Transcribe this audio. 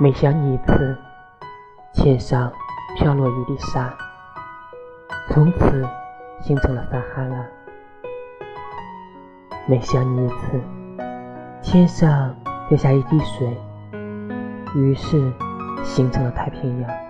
每想你一次天上飘落一粒沙从此形成了撒哈拉每想你一次天上掉下一滴水于是形成了太平洋。